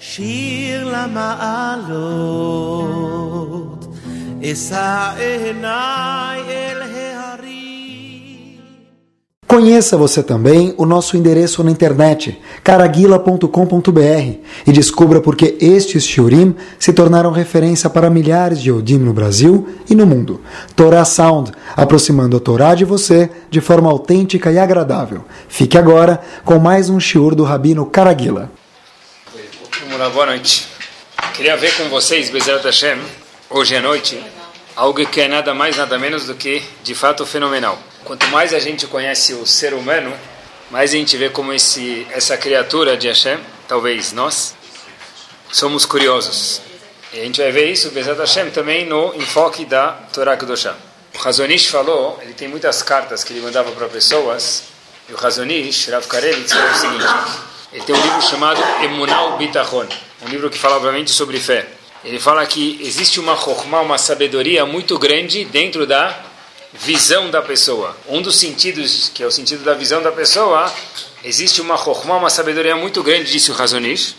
שיר למעלות, אשא עיניי אל ההרים. Conheça você também o nosso endereço na internet, caraguila.com.br, e descubra por que estes shiurim se tornaram referência para milhares de Yodim no Brasil e no mundo. Torah Sound, aproximando a Torá de você de forma autêntica e agradável. Fique agora com mais um shiur do Rabino Caraguila. Vamos lá, boa noite. Queria ver com vocês, Bezerra Hashem, hoje à noite, algo que é nada mais, nada menos do que, de fato, fenomenal. Quanto mais a gente conhece o ser humano, mais a gente vê como esse, essa criatura de Hashem, talvez nós, somos curiosos. E a gente vai ver isso, Bezerra Hashem, também no enfoque da Torá Kedoshá. O Hazonish falou, ele tem muitas cartas que ele mandava para pessoas, e o Hazonish, Rav Karelitz, falou o seguinte, ele tem um livro chamado Emunal Bitachon, um livro que fala, obviamente, sobre fé. Ele fala que existe uma chokmah, uma sabedoria muito grande dentro da visão da pessoa. Um dos sentidos, que é o sentido da visão da pessoa, existe uma chokmah, uma sabedoria muito grande, disse o Razonish.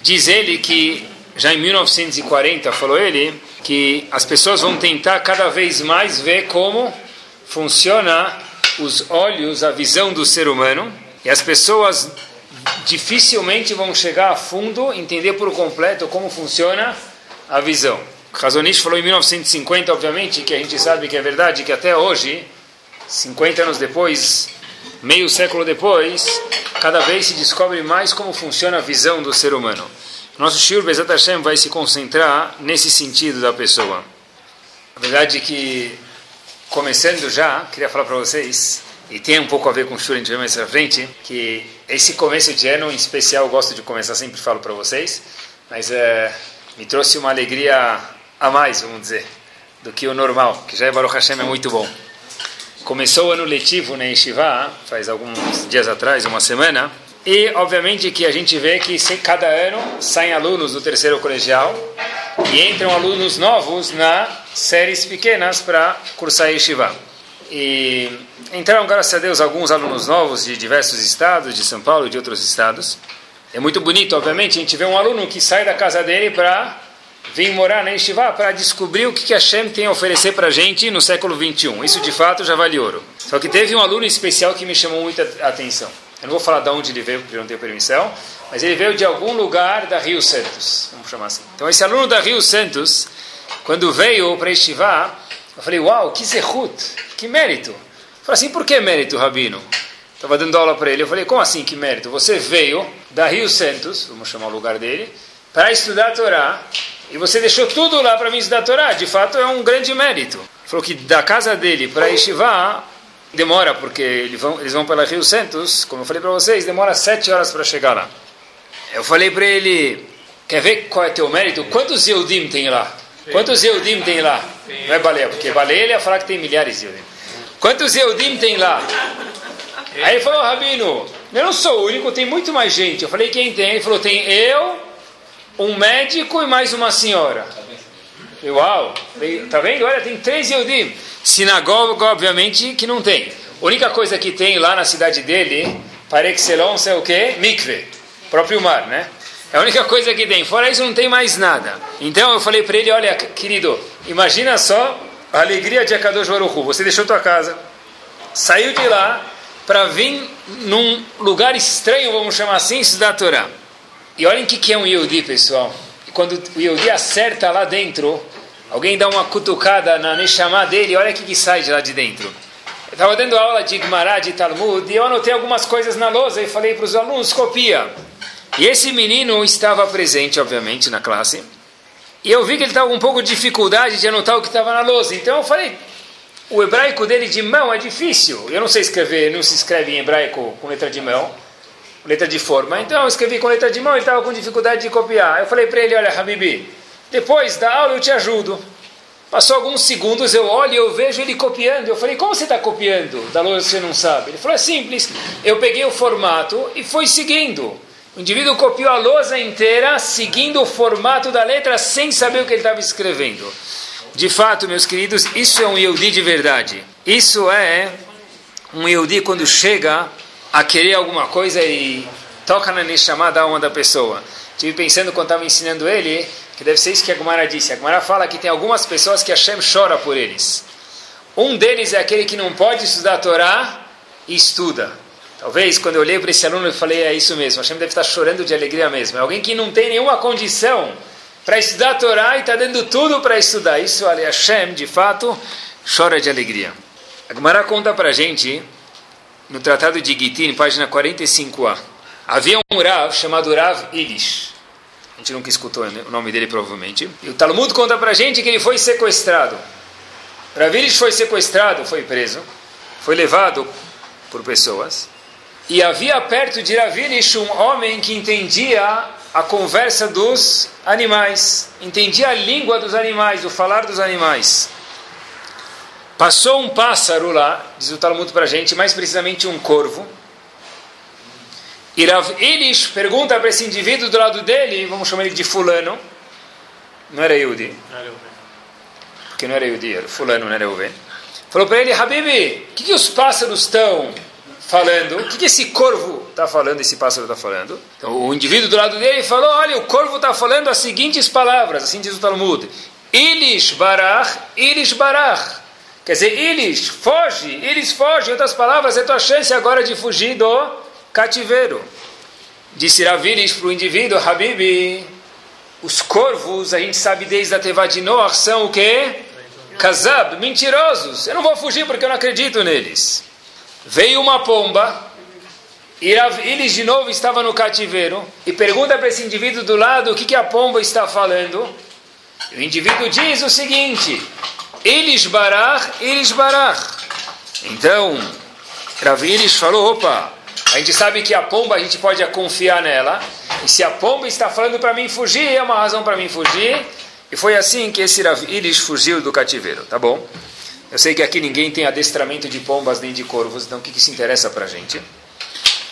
Diz ele que, já em 1940, falou ele, que as pessoas vão tentar cada vez mais ver como funciona os olhos, a visão do ser humano, e as pessoas dificilmente vão chegar a fundo, entender por completo como funciona a visão. Razonish falou em 1950, obviamente, que a gente sabe que é verdade, que até hoje, 50 anos depois, meio século depois, cada vez se descobre mais como funciona a visão do ser humano. Nosso Shur Bezat Hashem vai se concentrar nesse sentido da pessoa. A verdade é que, começando já, queria falar para vocês, e tem um pouco a ver com o Shur, a gente vai mais à frente, que esse começo de ano, em especial, eu gosto de começar, sempre falo para vocês, mas é, me trouxe uma alegria a mais, vamos dizer, do que o normal, que já é Baruch Hashem é muito bom. Começou o ano letivo na Yeshiva, faz alguns dias atrás, uma semana, e obviamente que a gente vê que cada ano saem alunos do terceiro colegial e entram alunos novos na séries pequenas para cursar Yeshiva. E entraram, graças a Deus, alguns alunos novos de diversos estados, de São Paulo e de outros estados. É muito bonito, obviamente, a gente vê um aluno que sai da casa dele para vir morar na Yeshiva para descobrir o que a Hashem tem a oferecer para a gente no século 21. Isso, de fato, já vale ouro. Só que teve um aluno especial que me chamou muita atenção. Eu não vou falar de onde ele veio, porque não tenho permissão, mas ele veio de algum lugar da Rio Santos, vamos chamar assim. Então, esse aluno da Rio Santos, quando veio para Yeshiva, eu falei, uau, que zehut, que mérito. Eu falei assim, por que mérito, Rabino? Estava dando aula para ele. Eu falei, como assim que mérito? Você veio da Rio Santos, vamos chamar o lugar dele, para estudar a Torá, e você deixou tudo lá para mim estudar a Torá. De fato, é um grande mérito. Ele falou que da casa dele para Yeshiva demora, porque eles vão, eles vão pela Rio Santos, como eu falei para vocês, demora sete horas para chegar lá. Eu falei para ele, quer ver qual é teu mérito? Quantos Yehudim tem lá? Quantos Yehudim tem lá? Não é baleia, porque baleia ele ia falar que tem milhares de Yehudim. Quantos Yehudim tem lá? Aí ele falou, Rabino, eu não sou o único, tem muito mais gente. Eu falei, quem tem? Ele falou, tem eu, um médico e mais uma senhora. Eu, Uau, tá vendo? Olha, tem três Yehudim. Sinagoga, obviamente, que não tem. A única coisa que tem lá na cidade dele, para excellence, é o quê? Mikve, próprio mar, né? É a única coisa que tem. Fora isso, não tem mais nada. Então eu falei para ele: olha, querido, imagina só a alegria de Akadosh Baruch Você deixou tua casa, saiu de lá para vir num lugar estranho, vamos chamar assim, estudar a Torá. E olhem o que é um Yehudi, pessoal. E quando o Yehudi acerta lá dentro, alguém dá uma cutucada na Neshama dele, olha o que, que sai de lá de dentro. Eu estava dando aula de Gemara, de Talmud, e eu anotei algumas coisas na lousa e falei para os alunos, copia. E esse menino estava presente, obviamente, na classe. E eu vi que ele estava com um pouco de dificuldade de anotar o que estava na lousa. Então eu falei, o hebraico dele de mão é difícil. Eu não sei escrever, não se escreve em hebraico com letra de mão, letra de forma. Então eu escrevi com letra de mão e estava com dificuldade de copiar. Eu falei para ele, olha, Habibi, depois da aula eu te ajudo. Passou alguns segundos, eu olho e eu vejo ele copiando. Eu falei, como você está copiando? Da lousa você não sabe. Ele falou, é simples. Eu peguei o formato e fui seguindo. O indivíduo copiou a lousa inteira, seguindo o formato da letra, sem saber o que ele estava escrevendo. De fato, meus queridos, isso é um Yehudi de verdade. Isso é um Yehudi quando chega a querer alguma coisa e toca na Neshama da alma da pessoa. Estive pensando quando estava ensinando ele, que deve ser isso que a Gumara disse. A Gumara fala que tem algumas pessoas que Hashem chora por eles. Um deles é aquele que não pode estudar a Torá e estuda. Talvez quando eu olhei para esse aluno eu falei, é isso mesmo, Hashem deve estar chorando de alegria mesmo. É alguém que não tem nenhuma condição para estudar a Torá e está dando tudo para estudar. Isso, ali, Hashem, de fato, chora de alegria. A Gemara conta para gente, no Tratado de Gitin, página 45a, havia um Rav chamado Rav Ilish. A gente nunca escutou o nome dele, provavelmente. E o Talmud conta para gente que ele foi sequestrado. Rav Ilish foi sequestrado, foi preso, foi levado por pessoas. E havia perto de Rav Ilish um homem que entendia a conversa dos animais, entendia a língua dos animais, o falar dos animais. Passou um pássaro lá, diz o Talmud para a gente, mais precisamente um corvo. E Rav Ilish pergunta para esse indivíduo do lado dele, vamos chamar ele de fulano, não era Yudi, porque não era Yudi, era fulano, não era Uven. Falou para ele, Habibi, o que, que os pássaros estão falando? O que, que esse corvo está falando, esse pássaro está falando? Então, o indivíduo do lado dele falou, olha, o corvo está falando as seguintes palavras, assim diz o Talmud. Ilish barach, Ilish barach. Quer dizer, eles foge, eles fogem. Em outras palavras, é tua chance agora de fugir do cativeiro. Disse Raviris para o indivíduo, Habibi, os corvos, a gente sabe desde a Teva de Noah, são o quê? Kazab, mentirosos. Eu não vou fugir porque eu não acredito neles. Veio uma pomba, e eles de novo estavam no cativeiro, e pergunta para esse indivíduo do lado o que, que a pomba está falando. E o indivíduo diz o seguinte: eles barach, eles barach. Então, Raviris falou: opa, a gente sabe que a pomba a gente pode confiar nela, e se a pomba está falando para mim fugir, é uma razão para mim fugir. E foi assim que esse Raviris fugiu do cativeiro, tá bom? Eu sei que aqui ninguém tem adestramento de pombas nem de corvos, então o que, que se interessa para a gente?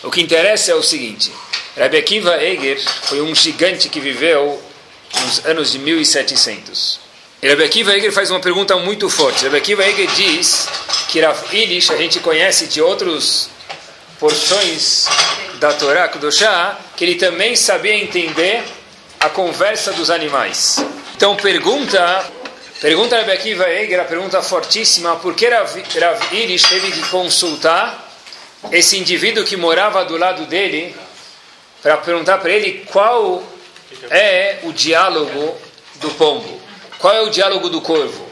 O que interessa é o seguinte: Rabbi Akiva Eger foi um gigante que viveu nos anos de 1700. E Rabbi Akiva Eger faz uma pergunta muito forte. Rabbi Akiva Eger diz que Rav Ilish, a gente conhece de outras porções da Torá, Kudoshá, que ele também sabia entender a conversa dos animais. Então pergunta, pergunta Rabbi Akiva Eger, a pergunta fortíssima, por que Rav, Rav teve que consultar esse indivíduo que morava do lado dele para perguntar para ele qual é o diálogo do pombo. Qual é o diálogo do corvo?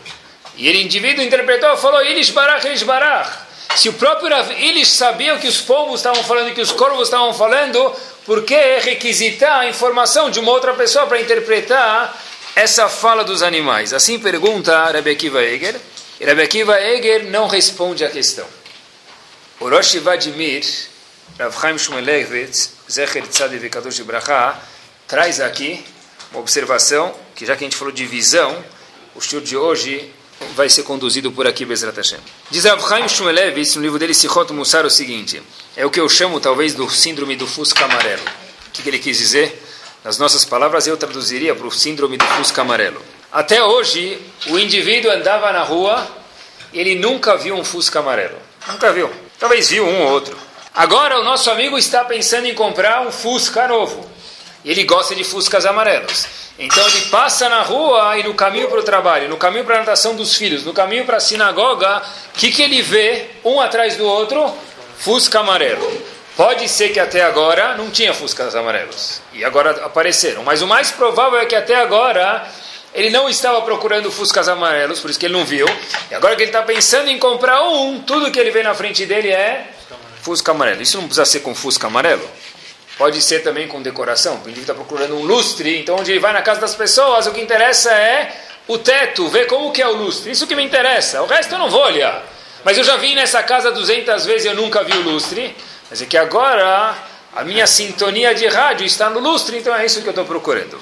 E ele, indivíduo, interpretou, falou, Ilish barach, Ilish barach. Se o próprio Rav Ilish sabia o que os pombos estavam falando e que os corvos estavam falando, por que requisitar a informação de uma outra pessoa para interpretar essa fala dos animais? Assim pergunta Rabbi Akiva Eger. E Rabbi Akiva Eger não responde à questão. O Rosh Vladimir, Rav Chaim Shmulevitz, Zecher Tzadik Kadosh Bracha, traz aqui uma observação, que já que a gente falou de visão, o estudo de hoje vai ser conduzido por aqui, Bezrat Hashem. Diz Rav Chaim Shmulevitz, no livro dele, Sichot Mussar, o seguinte, é o que eu chamo, talvez, do síndrome do Fusca Amarelo. O que, que ele quis dizer? Nas nossas palavras, eu traduziria para o síndrome do Fusca Amarelo. Até hoje, o indivíduo andava na rua e ele nunca viu um Fusca Amarelo. Nunca viu. Talvez viu um ou outro. Agora o nosso amigo está pensando em comprar um Fusca novo. Ele gosta de Fuscas amarelos. Então ele passa na rua e no caminho para o trabalho, no caminho para a natação dos filhos, no caminho para a sinagoga, o que, que ele vê, um atrás do outro? Fusca amarelo. Pode ser que até agora não tinha Fuscas amarelos. E agora apareceram. Mas o mais provável é que até agora ele não estava procurando Fuscas amarelos, por isso que ele não viu. E agora que ele está pensando em comprar um, tudo que ele vê na frente dele é Fusca amarelo. Isso não precisa ser com Fusca amarelo. Pode ser também com decoração. O indivíduo está procurando um lustre, então onde ele vai na casa das pessoas, o que interessa é o teto, ver como que é o lustre. Isso que me interessa. O resto eu não vou olhar. Mas eu já vim nessa casa 200 vezes e eu nunca vi o lustre. Mas é que agora a minha sintonia de rádio está no lustre, então é isso que eu estou procurando.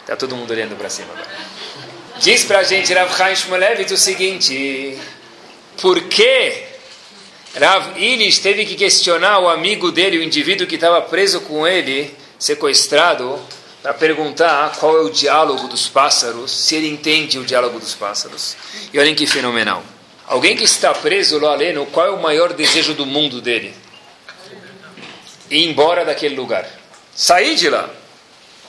Está todo mundo olhando para cima agora. Diz para a gente Rav Chaim Shmulevitz o seguinte: por que Rav Ilish teve que questionar o amigo dele, o indivíduo que estava preso com ele, sequestrado, para perguntar qual é o diálogo dos pássaros, se ele entende o diálogo dos pássaros. E olhem que fenomenal. Alguém que está preso lá aleno, qual é o maior desejo do mundo dele? Ir embora daquele lugar. Sair de lá.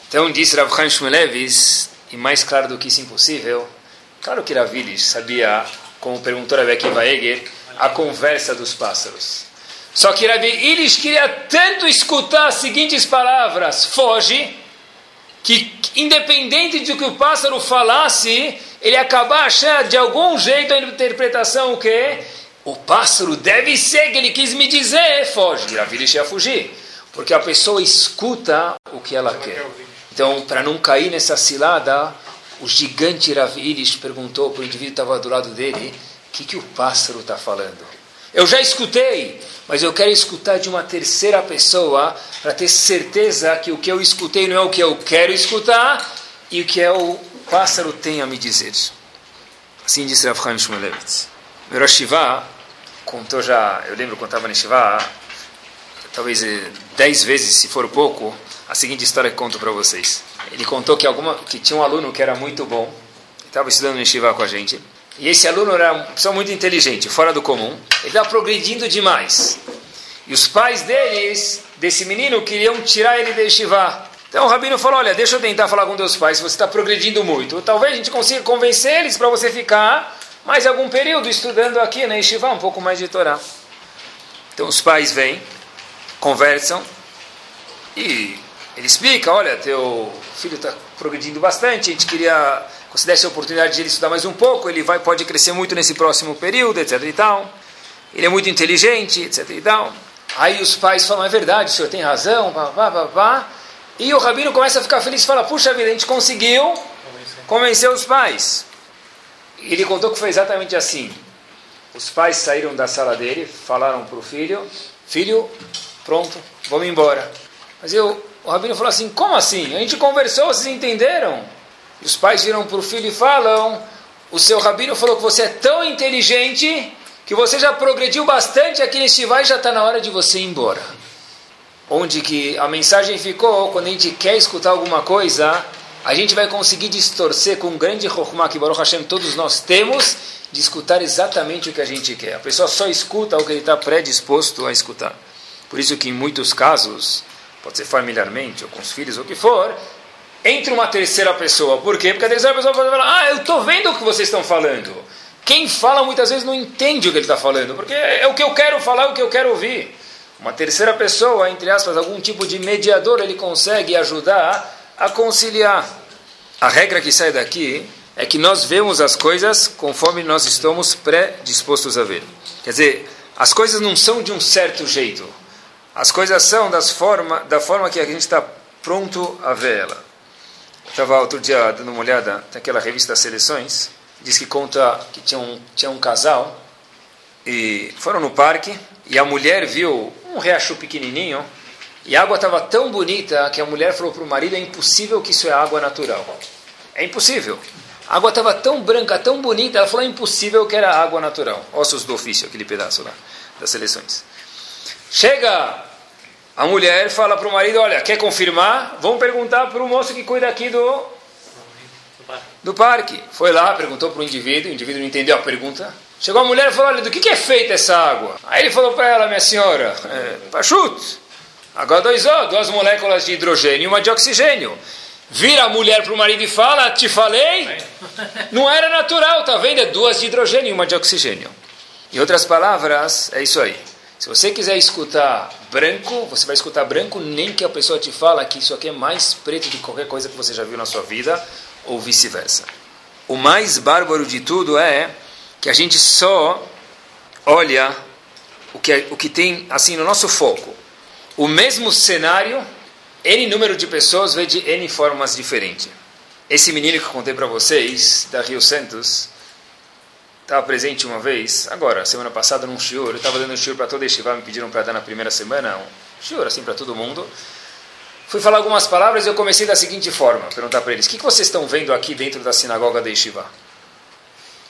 Então disse Rav Chaim Shmulevis, e mais claro do que isso impossível, claro que Ravilis sabia, como perguntou Rav Akiva Eger, a conversa dos pássaros. Só que Rabi Ilis queria tanto escutar as seguintes palavras: foge, que independente de que o pássaro falasse, ele acabar achando de algum jeito a interpretação o quê? O pássaro deve ser que ele quis me dizer, foge. Ilis ia fugir, porque a pessoa escuta o que ela quer. Então, para não cair nessa cilada, o gigante Rav Iris perguntou para o indivíduo que estava do lado dele: o que, que o pássaro está falando? Eu já escutei, mas eu quero escutar de uma terceira pessoa para ter certeza que o que eu escutei não é o que eu quero escutar e o que é o pássaro tem a me dizer. Assim disse Rav Chaim Shmulevitz. Contou já, eu lembro quando estava no Shivá, talvez eh, dez vezes, se for pouco, a seguinte história que conto para vocês. Ele contou que, alguma, que tinha um aluno que era muito bom, estava estudando no Shivá com a gente, e esse aluno era uma pessoa muito inteligente, fora do comum. Ele estava progredindo demais. E os pais deles, desse menino, queriam tirar ele da Yeshiva. Então o rabino falou: Olha, deixa eu tentar falar com teus pais, você está progredindo muito. Talvez a gente consiga convencer eles para você ficar mais algum período estudando aqui na Yeshiva, um pouco mais de Torá. Então os pais vêm, conversam e ele explica: Olha, teu filho está progredindo bastante, a gente queria você desse a oportunidade de ele estudar mais um pouco, ele vai, pode crescer muito nesse próximo período, etc. e tal. Ele é muito inteligente, etc. e tal. Aí os pais falam, é verdade, o senhor tem razão, pá, pá, pá, pá. E o rabino começa a ficar feliz e fala, puxa vida, a gente conseguiu convencer os pais. Ele contou que foi exatamente assim. Os pais saíram da sala dele, falaram para o filho, filho, pronto, vamos embora. Mas eu, o rabino falou assim, como assim? A gente conversou, vocês entenderam? E os pais viram para o filho e falam: O seu rabino falou que você é tão inteligente que você já progrediu bastante aqui nesse vai e já está na hora de você ir embora. Onde que a mensagem ficou, quando a gente quer escutar alguma coisa, a gente vai conseguir distorcer com um grande Chokhmah que Baruch Hashem todos nós temos, de escutar exatamente o que a gente quer. A pessoa só escuta o que ele está predisposto a escutar. Por isso que em muitos casos, pode ser familiarmente ou com os filhos ou o que for, entre uma terceira pessoa. Por quê? Porque a terceira pessoa pode falar, ah, eu estou vendo o que vocês estão falando. Quem fala muitas vezes não entende o que ele está falando, porque é o que eu quero falar, é o que eu quero ouvir. Uma terceira pessoa, entre aspas, algum tipo de mediador, ele consegue ajudar a conciliar. A regra que sai daqui é que nós vemos as coisas conforme nós estamos predispostos a ver. Quer dizer, as coisas não são de um certo jeito. As coisas são das forma, da forma que a gente está pronto a ver ela. Estava outro dia dando uma olhada naquela revista Seleções, diz que conta que tinha um, tinha um casal e foram no parque e a mulher viu um riacho pequenininho e a água estava tão bonita que a mulher falou para o marido: é impossível que isso é água natural. É impossível. A água estava tão branca, tão bonita, ela falou: é impossível que era água natural. Ossos do ofício, aquele pedaço lá das seleções. Chega a mulher fala para o marido: Olha, quer confirmar? Vamos perguntar para o moço que cuida aqui do, do parque. Foi lá, perguntou para o indivíduo, o indivíduo não entendeu a pergunta. Chegou a mulher e falou: Olha, do que, que é feita essa água? Aí ele falou para ela: Minha senhora, é, pachut, água 2O, duas moléculas de hidrogênio e uma de oxigênio. Vira a mulher para o marido e fala: Te falei? Não era natural, tá vendo? É duas de hidrogênio e uma de oxigênio. Em outras palavras, é isso aí. Se você quiser escutar branco, você vai escutar branco, nem que a pessoa te fala que isso aqui é mais preto de qualquer coisa que você já viu na sua vida, ou vice-versa. O mais bárbaro de tudo é que a gente só olha o que, é, o que tem assim no nosso foco. O mesmo cenário, N número de pessoas vê de N formas diferentes. Esse menino que eu contei para vocês, da Rio Santos, estava presente uma vez, agora, semana passada, num shiur, eu estava dando um shiur para toda Yeshiva, me pediram para dar na primeira semana, um shiur assim para todo mundo. Fui falar algumas palavras e eu comecei da seguinte forma, perguntar para eles, o que, que vocês estão vendo aqui dentro da sinagoga da Yeshiva?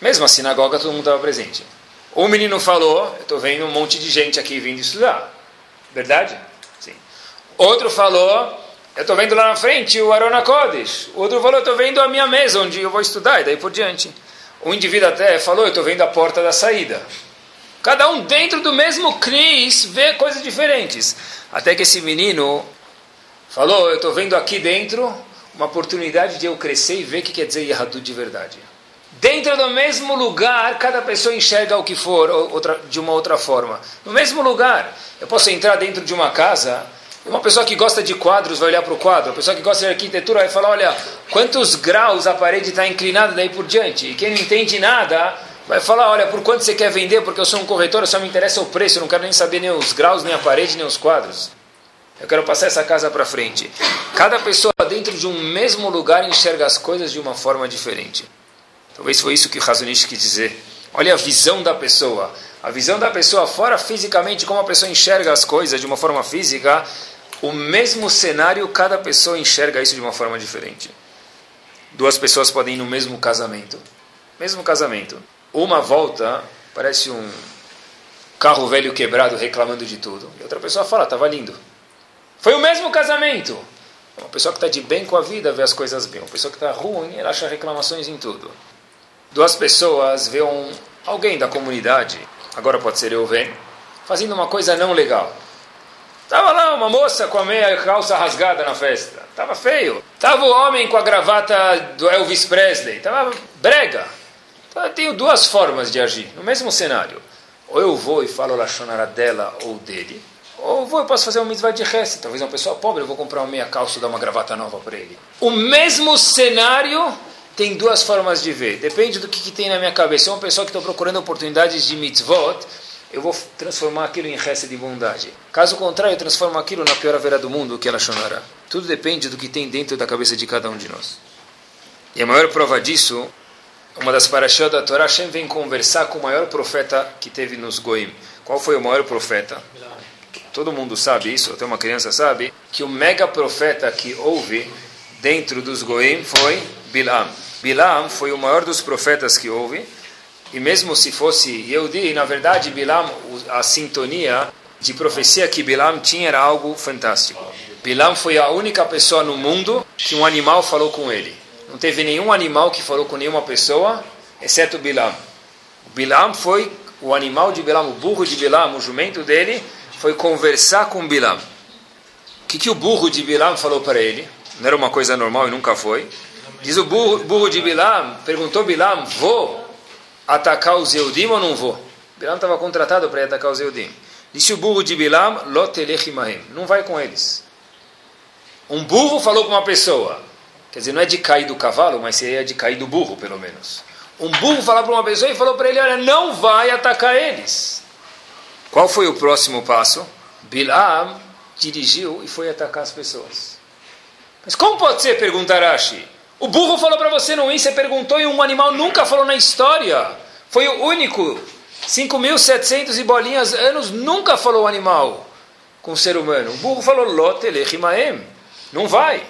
Mesmo a sinagoga, todo mundo estava presente. O menino falou, eu estou vendo um monte de gente aqui vindo estudar. Verdade? Sim. Outro falou, eu estou vendo lá na frente o Arona Kodesh. O outro falou, eu estou vendo a minha mesa onde eu vou estudar, e daí por diante. O indivíduo até falou, eu estou vendo a porta da saída. Cada um dentro do mesmo Cris vê coisas diferentes. Até que esse menino falou, eu estou vendo aqui dentro uma oportunidade de eu crescer e ver o que quer dizer Yahadut de verdade. Dentro do mesmo lugar, cada pessoa enxerga o que for outra, de uma outra forma. No mesmo lugar, eu posso entrar dentro de uma casa uma pessoa que gosta de quadros vai olhar para o quadro, a pessoa que gosta de arquitetura vai falar, olha, quantos graus a parede está inclinada daí por diante. E quem não entende nada vai falar, olha, por quanto você quer vender, porque eu sou um corretor, só me interessa o preço, eu não quero nem saber nem os graus, nem a parede, nem os quadros. Eu quero passar essa casa para frente. Cada pessoa dentro de um mesmo lugar enxerga as coisas de uma forma diferente. Talvez foi isso que o Razonich quis dizer. Olha a visão da pessoa. A visão da pessoa fora fisicamente, como a pessoa enxerga as coisas de uma forma física, o mesmo cenário, cada pessoa enxerga isso de uma forma diferente. Duas pessoas podem ir no mesmo casamento. Mesmo casamento. Uma volta, parece um carro velho quebrado reclamando de tudo. E outra pessoa fala, estava lindo. Foi o mesmo casamento. Uma pessoa que está de bem com a vida vê as coisas bem. Uma pessoa que está ruim, ela acha reclamações em tudo. Duas pessoas vê um, alguém da comunidade, agora pode ser eu vendo, fazendo uma coisa não legal. Tava lá uma moça com a meia calça rasgada na festa. Tava feio. Tava o homem com a gravata do Elvis Presley. Tava brega. Então, eu tenho duas formas de agir no mesmo cenário. Ou eu vou e falo Lachonara dela ou dele. Ou eu vou e posso fazer um mitzvah de resto. Talvez uma pessoa pobre, eu vou comprar uma meia calça e dar uma gravata nova para ele. O mesmo cenário tem duas formas de ver. Depende do que, que tem na minha cabeça. Se é uma pessoa que está procurando oportunidades de mitzvot, eu vou transformar aquilo em resto de bondade. Caso contrário, eu transformo aquilo na pior haverá do mundo, que ela chonará. Tudo depende do que tem dentro da cabeça de cada um de nós. E a maior prova disso, uma das parashot da Torá, Hashem vem conversar com o maior profeta que teve nos Goim. Qual foi o maior profeta? Todo mundo sabe isso, até uma criança sabe, que o mega profeta que houve dentro dos Goim foi Bilam. Bilam foi o maior dos profetas que houve, e mesmo se fosse Yehudi, na verdade, Bilam, a sintonia de profecia que Bilam tinha era algo fantástico. Bilam foi a única pessoa no mundo que um animal falou com ele. Não teve nenhum animal que falou com nenhuma pessoa, exceto Bilam. Bilam foi o animal de Bilam, o burro de Bilam, o jumento dele, foi conversar com Bilam. O que, que o burro de Bilam falou para ele? Não era uma coisa normal e nunca foi. Diz o burro, burro de Bilam, perguntou Bilam, vou atacar os Eudim ou não vou? Bilam estava contratado para atacar os Eudim. Disse o burro de Bilam, Lotelechimahem, não vai com eles. Um burro falou com uma pessoa, quer dizer, não é de cair do cavalo, mas seria de cair do burro, pelo menos. Um burro falou para uma pessoa e falou para ele, olha, não vai atacar eles. Qual foi o próximo passo? Bilam dirigiu e foi atacar as pessoas. Mas como pode ser? Pergunta Rashi. O burro falou para você não ir, você perguntou e um animal nunca falou na história. Foi o único. 5.700 e bolinhas anos nunca falou o animal com o ser humano. O burro falou Lotelechimaem. Não vai.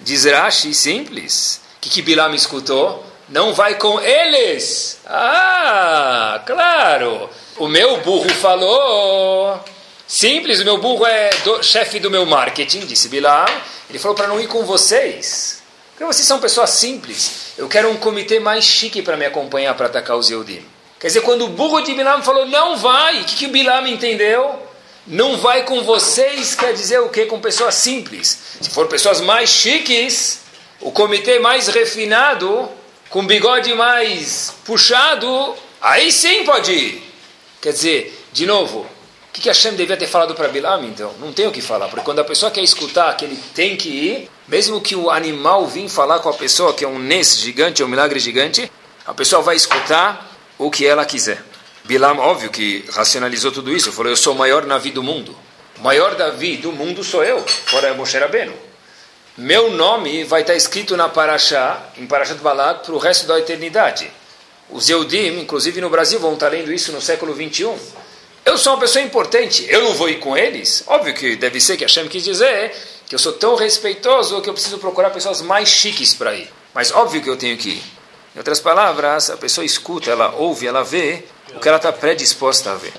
Diz Rashi, simples. Que, que Bilam escutou? Não vai com eles. Ah, claro. O meu burro falou. Simples, o meu burro é do, chefe do meu marketing, disse Bilam. Ele falou para não ir com vocês. Porque vocês são pessoas simples. Eu quero um comitê mais chique para me acompanhar para atacar os Eudim. Quer dizer, quando o burro de Bilam falou, não vai, o que, que o Bilam entendeu? Não vai com vocês, quer dizer o quê? Com pessoas simples. Se for pessoas mais chiques, o comitê mais refinado, com bigode mais puxado, aí sim pode ir. Quer dizer, de novo, que, que Hashem devia ter falado para Bilam então? Não tem o que falar, porque quando a pessoa quer escutar que ele tem que ir, mesmo que o animal vim falar com a pessoa, que é um nes gigante, é um milagre gigante, a pessoa vai escutar o que ela quiser. Bilam, óbvio que racionalizou tudo isso, falou, eu sou o maior Navi do mundo. O maior Davi do mundo sou eu, fora Moshe Rabbeinu. Meu nome vai estar escrito na Parashá, em Parashat Balak, para o resto da eternidade. Os Eudim, inclusive no Brasil, vão estar lendo isso no século 21. Eu sou uma pessoa importante, eu não vou ir com eles? Óbvio que deve ser que Hashem quis dizer que eu sou tão respeitoso que eu preciso procurar pessoas mais chiques para ir. Mas óbvio que eu tenho que ir. Em outras palavras, a pessoa escuta, ela ouve, ela vê o que ela está predisposta a ver.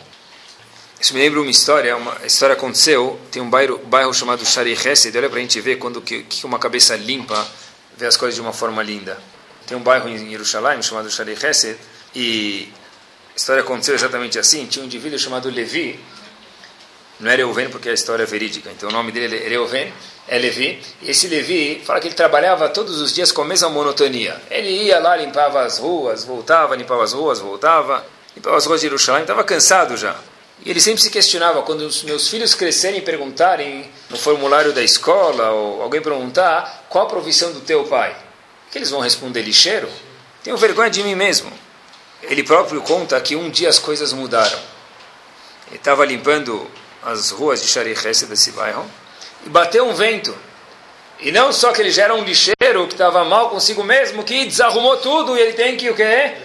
Isso me lembra uma história, uma história aconteceu, tem um bairro, bairro chamado Shari Hesed, olha para a gente ver quando que, que uma cabeça limpa vê as coisas de uma forma linda. Tem um bairro em Jerusalém chamado Shari Hesed, e a história aconteceu exatamente assim, tinha um indivíduo chamado Levi, Não é Reuven porque a história é verídica. Então o nome dele é Reuven, é Levi. E esse Levi fala que ele trabalhava todos os dias com a mesma monotonia. Ele ia lá, limpava as ruas, voltava, limpava as ruas, voltava, limpava as ruas de Jerusalém, estava cansado já. E ele sempre se questionava, quando os meus filhos crescerem e perguntarem no formulário da escola, ou alguém perguntar, qual a profissão do teu pai? O que eles vão responder? Lixeiro? Tenho vergonha de mim mesmo. Ele próprio conta que um dia as coisas mudaram. Ele estava limpando as ruas de Shari desse bairro, e bateu um vento. E não só que ele já era um lixeiro que estava mal consigo mesmo, que desarrumou tudo e ele tem que o quê?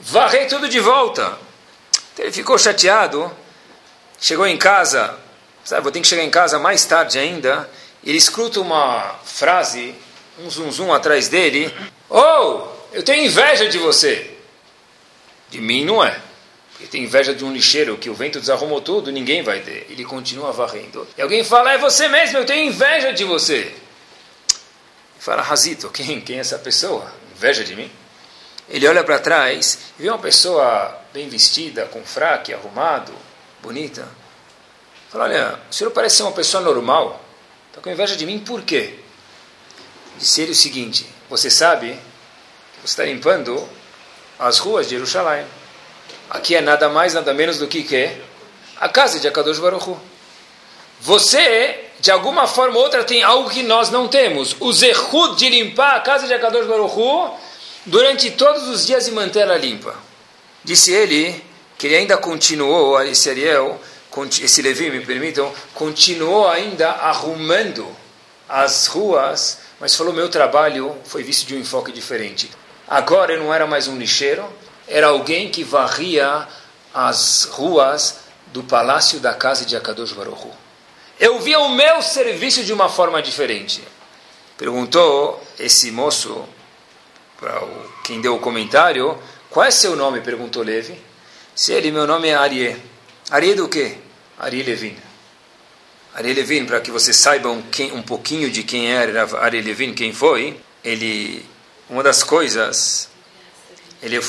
Varrer tudo de volta. Então ele ficou chateado, chegou em casa, sabe, vou ter que chegar em casa mais tarde ainda, ele escuta uma frase, um zum zum atrás dele, Oh, eu tenho inveja de você. De mim não é. Ele tem inveja de um lixeiro que o vento desarrumou tudo, ninguém vai ter. Ele continua varrendo. E alguém fala, é você mesmo, eu tenho inveja de você. Ele fala, Razito, quem, quem é essa pessoa? Inveja de mim? Ele olha para trás e vê uma pessoa bem vestida, com fraque, arrumado, bonita. Fala, olha, o senhor parece ser uma pessoa normal. Está com inveja de mim por quê? Disse ele o seguinte, você sabe que você está limpando as ruas de Jerusalém. Aqui é nada mais, nada menos do que que a casa de Akadosh Baruch Hu. Você, de alguma forma ou outra, tem algo que nós não temos. O zehut de limpar a casa de Akadosh Baruch Hu durante todos os dias e mantê-la limpa. Disse ele que ele ainda continuou, esse Ariel, esse Levi, me permitam, continuou ainda arrumando as ruas, mas falou: meu trabalho foi visto de um enfoque diferente. Agora eu não era mais um lixeiro, era alguém que varria as ruas do palácio da casa de Akadosh Baruch Hu. Eu via o meu serviço de uma forma diferente. Perguntou esse moço, para quem deu o comentário, qual é seu nome? Perguntou Levi. Se ele, meu nome é Arié. Arié do quê? Arié Levin. Arié Levin, para que vocês saibam um pouquinho de quem era Arié Levin, quem foi, ele, uma das coisas, ele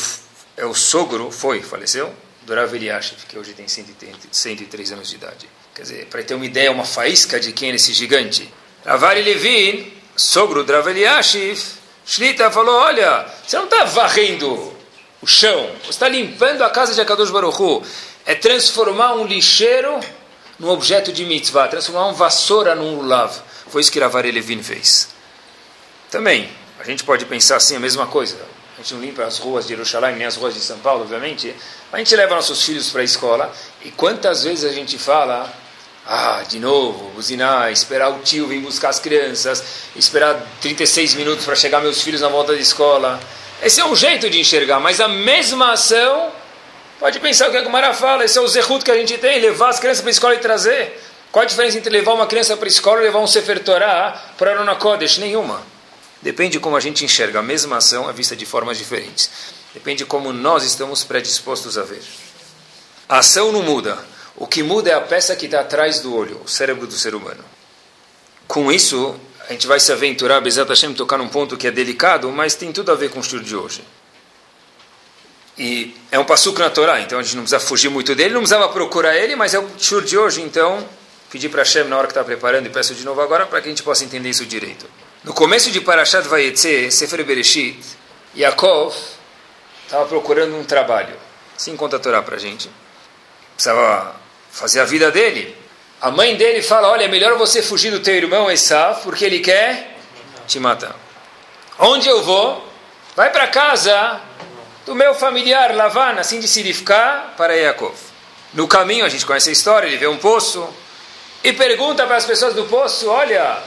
é o sogro, foi, faleceu, do Rav Eliashiv, que hoje tem 103 anos de idade. Quer dizer, para ter uma ideia, uma faísca de quem é esse gigante. Ravari Levin, sogro do Rav Eliashiv, Shlita falou, olha, você não está varrendo o chão, você está limpando a casa de Akadosh Baruch Hu. É transformar um lixeiro num objeto de mitzvah, transformar uma vassoura num lulav. Foi isso que Ravari Levin fez. Também, a gente pode pensar assim, a mesma coisa a gente não limpa as ruas de Jerusalém, nem as ruas de São Paulo, obviamente, mas a gente leva nossos filhos para a escola, e quantas vezes a gente fala, ah, de novo, buzinar, esperar o tio vir buscar as crianças, esperar 36 minutos para chegar meus filhos na volta da escola. Esse é um jeito de enxergar, mas a mesma ação, pode pensar o que a Gumara fala, esse é o zerut que a gente tem, levar as crianças para a escola e trazer. Qual a diferença entre levar uma criança para a escola e levar um Sefer Torah para Arona Kodesh? Nenhuma. Depende de como a gente enxerga. A mesma ação é vista de formas diferentes. Depende de como nós estamos predispostos a ver. A ação não muda. O que muda é a peça que está atrás do olho, o cérebro do ser humano. Com isso, a gente vai se aventurar, Bezat Hashem, tocar num ponto que é delicado, mas tem tudo a ver com o estudo de hoje. E é um passuco na Torá, então a gente não precisa fugir muito dele, não precisava procurar ele, mas é o shur de hoje, então pedi para Hashem na hora que está preparando e peço de novo agora para que a gente possa entender isso direito. No começo de Parashat Vayetze, Sefer Bereshit, Yaakov estava procurando um trabalho. Assim conta a Torá para gente. Precisava fazer a vida dele. A mãe dele fala, olha, é melhor você fugir do teu irmão Esav, porque ele quer te matar. Onde eu vou? Vai para casa do meu familiar Lavan, assim de Sirifká, para Yaakov. No caminho, a gente conhece a história, ele vê um poço e pergunta para as pessoas do poço, olha,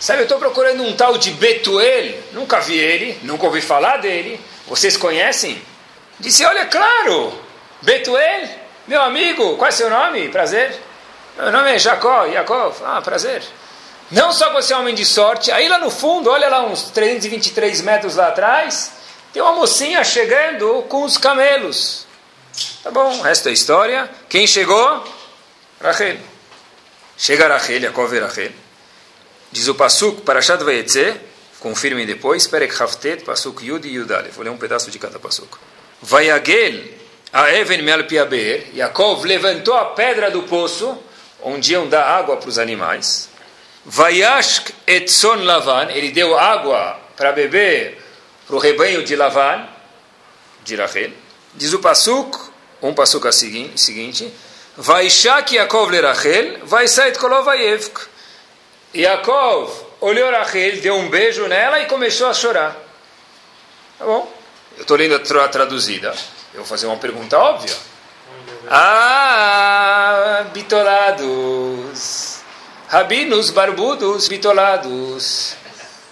Sabe, eu estou procurando um tal de Betuel, nunca vi ele, nunca ouvi falar dele. Vocês conhecem? Disse, olha, claro, Betuel, meu amigo, qual é seu nome? Prazer. Meu nome é Jacó, Yaakov. Ah, prazer. Não só você é homem de sorte, aí lá no fundo, olha lá uns 323 metros lá atrás, tem uma mocinha chegando com os camelos. Tá bom, o resto é história. Quem chegou? Rachel. Chega Rachel, Yaakov e Rachel. Diz o Pasuk, Parashat Vayetze, confirmem depois, Perek Haftet, Pasuk Yud e Yudalef. Vou ler um pedaço de cada Pasuk. Vayagel a Even Melpiaber, Yaakov levantou a pedra do poço, onde iam dar água para os animais. Vayashk etson Lavan, ele deu água para beber para o rebanho de Lavan, de Rachel. Diz o Pasuk, um Pasuk a seguinte, Vaishak Yaakov le Rachel, Vaisait Kolovayevk. Yaakov olhou Rachel, deu um beijo nela e começou a chorar. Tá bom? Eu estou lendo a traduzida. Eu vou fazer uma pergunta óbvia. Ah, bitolados. Rabinos barbudos bitolados.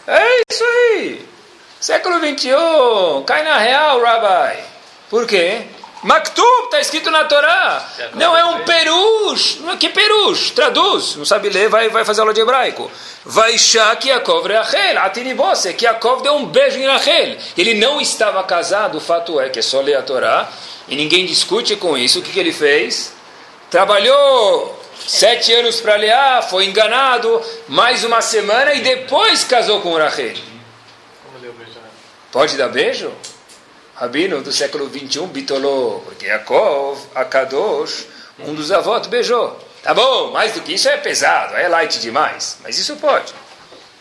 É isso aí. Século 21. Cai na real, Rabbi. Por quê? Maktub, está escrito na Torá. Não é um perush. Não é que perush? Traduz. Não sabe ler, vai, vai fazer aula de hebraico. Vaishá que Yaakov Rachel. Atinibose. Que Yaakov deu um beijo em Rachel. Ele não estava casado. O fato é que é só ler a Torá. E ninguém discute com isso. O que, que ele fez? Trabalhou sete anos para Leá, foi enganado, mais uma semana e depois casou com Rachel. Pode dar beijo? Rabino do século 21 bitolou, porque Yaakov, Akadosh, um dos avós, beijou. Tá bom, mais do que isso é pesado, é light demais, mas isso pode.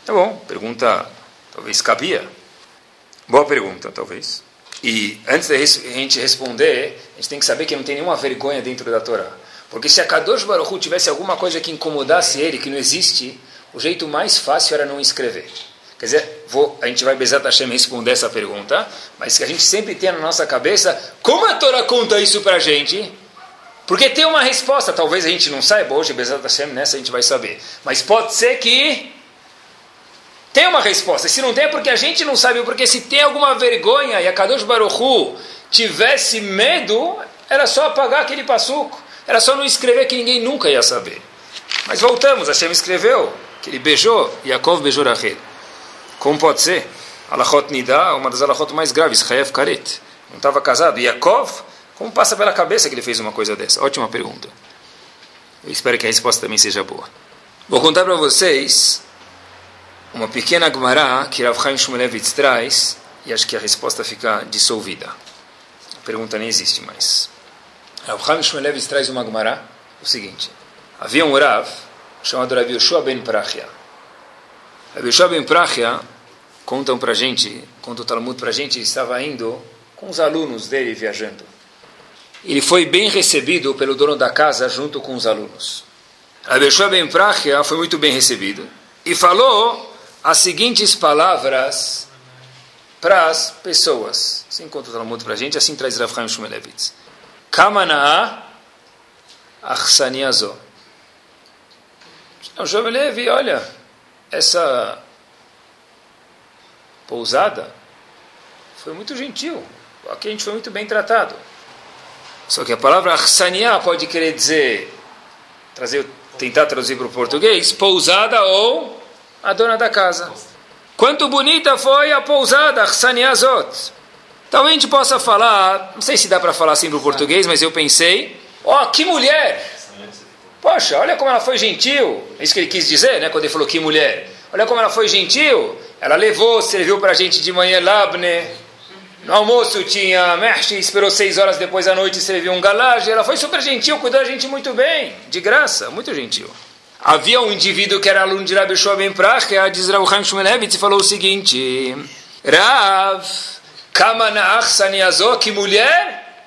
Tá bom, pergunta talvez cabia. Boa pergunta, talvez. E antes da gente responder, a gente tem que saber que não tem nenhuma vergonha dentro da Torá. Porque se a Kadosh Baruch tivesse alguma coisa que incomodasse ele, que não existe, o jeito mais fácil era não escrever. Quer dizer, vou, a gente vai Bezat Hashem responder essa pergunta, mas que a gente sempre tenha na nossa cabeça, como a Torá conta isso para a gente? Porque tem uma resposta, talvez a gente não saiba hoje, Bezat Hashem, nessa a gente vai saber. Mas pode ser que tem uma resposta. Se não tem, é porque a gente não sabe. Porque se tem alguma vergonha e a Kadosh Baruchu tivesse medo, era só apagar aquele passuco. Era só não escrever que ninguém nunca ia saber. Mas voltamos, Hashem escreveu que ele beijou, Yaakov beijou Rachel. Como pode ser? Alachot Nida, uma das alachot mais graves, Chayev Karet. Não estava casado. Yaakov, como passa pela cabeça que ele fez uma coisa dessa? Ótima pergunta. Eu espero que a resposta também seja boa. Vou contar para vocês uma pequena Gemara que Rav Chaim Shmulevitz traz e acho que a resposta fica dissolvida. A pergunta nem existe mais. Rav Chaim Shmulevitz traz uma Gemara, o seguinte. Havia um Rav chamado Rav Yoshua ben Prachia. Rav Yoshua ben Prachia contam para gente, conta o Talmud para gente, estava indo com os alunos dele viajando. Ele foi bem recebido pelo dono da casa junto com os alunos. Abeshua Ben Prachia foi muito bem recebido e falou as seguintes palavras para as pessoas. Assim conta o Talmud para gente, assim traz Rav Chaim Shumelevitz. Kamana'a achsaniazo. O Shumelevi, olha, essa pousada foi muito gentil. Aqui a gente foi muito bem tratado. Só que a palavra achsania pode querer dizer, trazer, tentar traduzir para o português, pousada ou a dona da casa. Quanto bonita foi a pousada, achsaniazot. Talvez a gente possa falar, não sei se dá para falar assim para o português, mas eu pensei, ó, oh, que mulher! Poxa, olha como ela foi gentil. É isso que ele quis dizer, né, quando ele falou que mulher. Olha como ela foi gentil. Ela levou, serviu para a gente de manhã labne. No almoço tinha merche, esperou seis horas depois da noite serviu um galage. Ela foi super gentil, cuidou da gente muito bem, de graça, muito gentil. Havia um indivíduo que era aluno de Rabi Shua Ben Prachia, diz Rav Chaim Shmuelevitz, e falou o seguinte, Rav, Kamanach Saniazó, que mulher?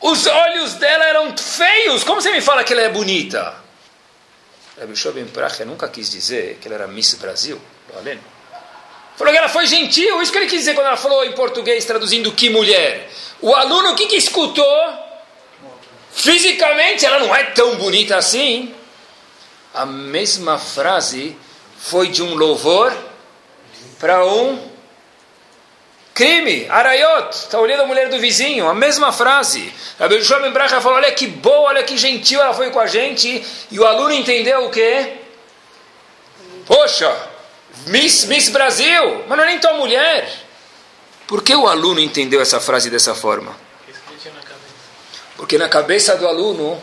Os olhos dela eram feios, como você me fala que ela é bonita? Rabi Shua Ben Prachia nunca quis dizer que ela era Miss Brasil, Falou que ela foi gentil, isso que ele quis dizer quando ela falou em português, traduzindo que mulher. O aluno, o que, que escutou? Fisicamente, ela não é tão bonita assim. A mesma frase foi de um louvor para um crime. Arayot, está olhando a mulher do vizinho, a mesma frase. A Joshua Ben Bracha falou, olha que boa, olha que gentil ela foi com a gente. E o aluno entendeu o quê? Poxa, Miss, Miss Brasil, mas não é nem tua mulher. Por que o aluno entendeu essa frase dessa forma? Porque na cabeça do aluno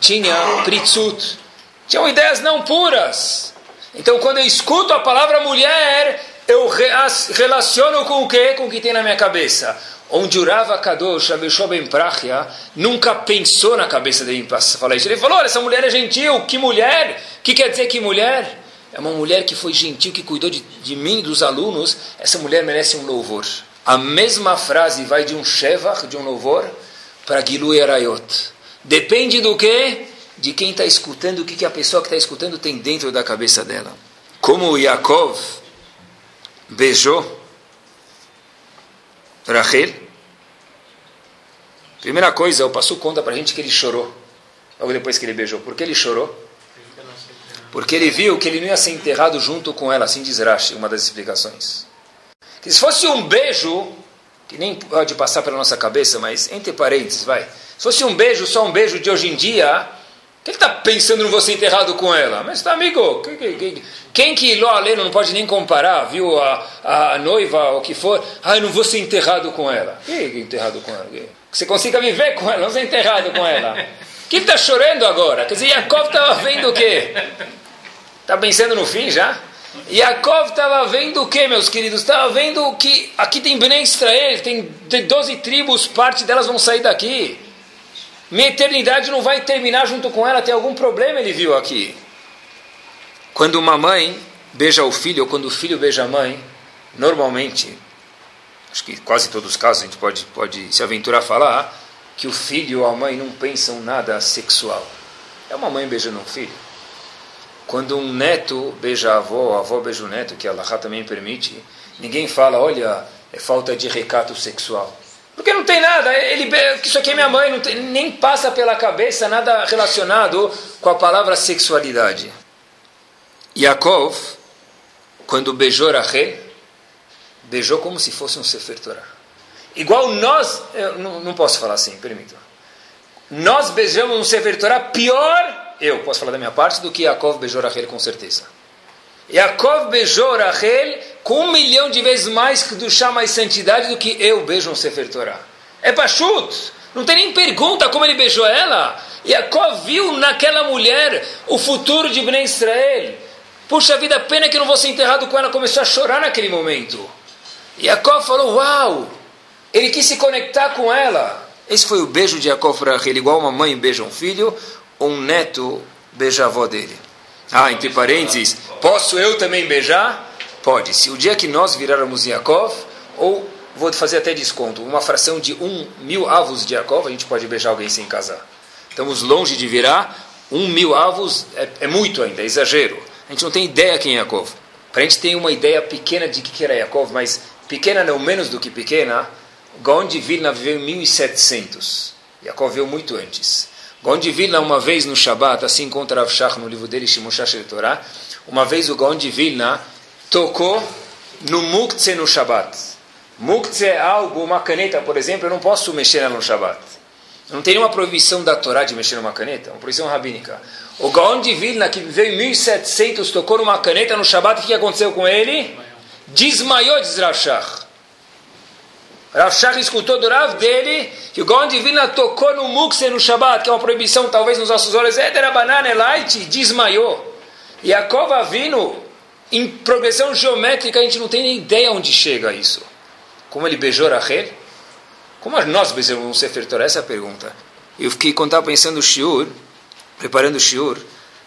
tinha pritzut, tinham ideias não puras. Então quando eu escuto a palavra mulher, eu relaciono com o quê? Com o que tem na minha cabeça. onde o Rava Kadosh, Abishua Ben Prachia, nunca pensou na cabeça dele em falar isso. Ele falou, olha, essa mulher é gentil, que mulher? O que quer dizer que mulher? É uma mulher que foi gentil, que cuidou de, de mim, dos alunos. Essa mulher merece um louvor. A mesma frase vai de um Shevach, de um louvor, para Gilu Arayot. Depende do que? De quem está escutando, o que, que a pessoa que está escutando tem dentro da cabeça dela. Como Yaakov beijou Rachel, primeira coisa, o Passu conta para a gente que ele chorou, logo depois que ele beijou. Por que ele chorou? Porque ele viu que ele não ia ser enterrado junto com ela, assim diz Rashi, uma das explicações. Que se fosse um beijo, que nem pode passar pela nossa cabeça, mas entre parênteses, vai. Se fosse um beijo, só um beijo de hoje em dia, quem está pensando em você enterrado com ela? Mas tá, amigo, quem que Ló Aleno não pode nem comparar, viu? A, a noiva, o que for, ah, eu não vou ser enterrado com ela. Que enterrado com ela? Que você consiga viver com ela, não ser enterrado com ela. Quem está chorando agora? Quer dizer, Yaakov estava vendo o quê? Está pensando no fim já? Yaakov estava vendo o que, meus queridos? Estava vendo que aqui tem Bnei Israel, tem 12 tribos, parte delas vão sair daqui. Minha eternidade não vai terminar junto com ela, tem algum problema, ele viu aqui. Quando uma mãe beija o filho, ou quando o filho beija a mãe, normalmente, acho que quase todos os casos a gente pode, pode se aventurar a falar, que o filho ou a mãe não pensam nada sexual. É uma mãe beijando um filho. Quando um neto beija a avó, a avó beija o neto, que a Allah também permite, ninguém fala, olha, é falta de recato sexual. Porque não tem nada, ele, isso aqui é minha mãe, não tem, nem passa pela cabeça nada relacionado com a palavra sexualidade. Yaakov, quando beijou Rachel, beijou como se fosse um Sefer Torah. Igual nós, não, não, posso falar assim, permita. Nós beijamos um Sefer Torah pior eu posso falar da minha parte, do que Yaakov beijou Rachel com certeza. Yaakov beijou Rachel com um milhão de vezes mais do chá mais santidade do que eu beijo um Sefer Torah. É Pachut. Não tem nem pergunta como ele beijou ela. Yaakov viu naquela mulher o futuro de Bnei Israel. Puxa vida, pena que eu não vou ser enterrado com ela. Começou a chorar naquele momento. Yaakov falou, uau! Ele quis se conectar com ela. Esse foi o beijo de Yaakov para Rachel, igual uma mãe beija um filho um neto beija a avó dele. Ah, entre parênteses, posso eu também beijar? Pode. Se o dia que nós virarmos Yaakov, ou vou fazer até desconto, uma fração de um mil avos de Yaakov, a gente pode beijar alguém sem casar. Estamos longe de virar, um mil avos é, é muito ainda, é exagero. A gente não tem ideia quem é Yaakov. Para a gente ter uma ideia pequena de que era Yaakov, mas pequena não menos do que pequena, Gaon de Vilna viveu em 1700. Yaakov veio muito antes. Gaon de Vilna, uma vez no Shabat, assim encontra Rav Shach no livro dele, Shimoshash Torah, uma vez o Gaon de Vilna tocou no Muktzeh no Shabat. Muktzeh é algo, uma caneta, por exemplo, eu não posso mexer nela no Shabat. Não tem nenhuma proibição da Torá de mexer numa caneta, uma proibição rabínica. O Gaon de Vilna, que viveu em 1700, tocou numa caneta no Shabat, o que aconteceu com ele? Desmaiou, diz Rav Shach. Rav Shach escutou do Rav dele que o Gaon Divina tocou no Mukse no Shabbat, que é uma proibição talvez nos nossos olhos, banana, é light, desmaiou. E a cova vindo em progressão geométrica, a gente não tem nem ideia onde chega isso. Como ele beijou Rachel? Como nós beijamos um Sefer Torah? Essa é a pergunta. Eu fiquei, quando estava pensando o Shiur, preparando o Shiur,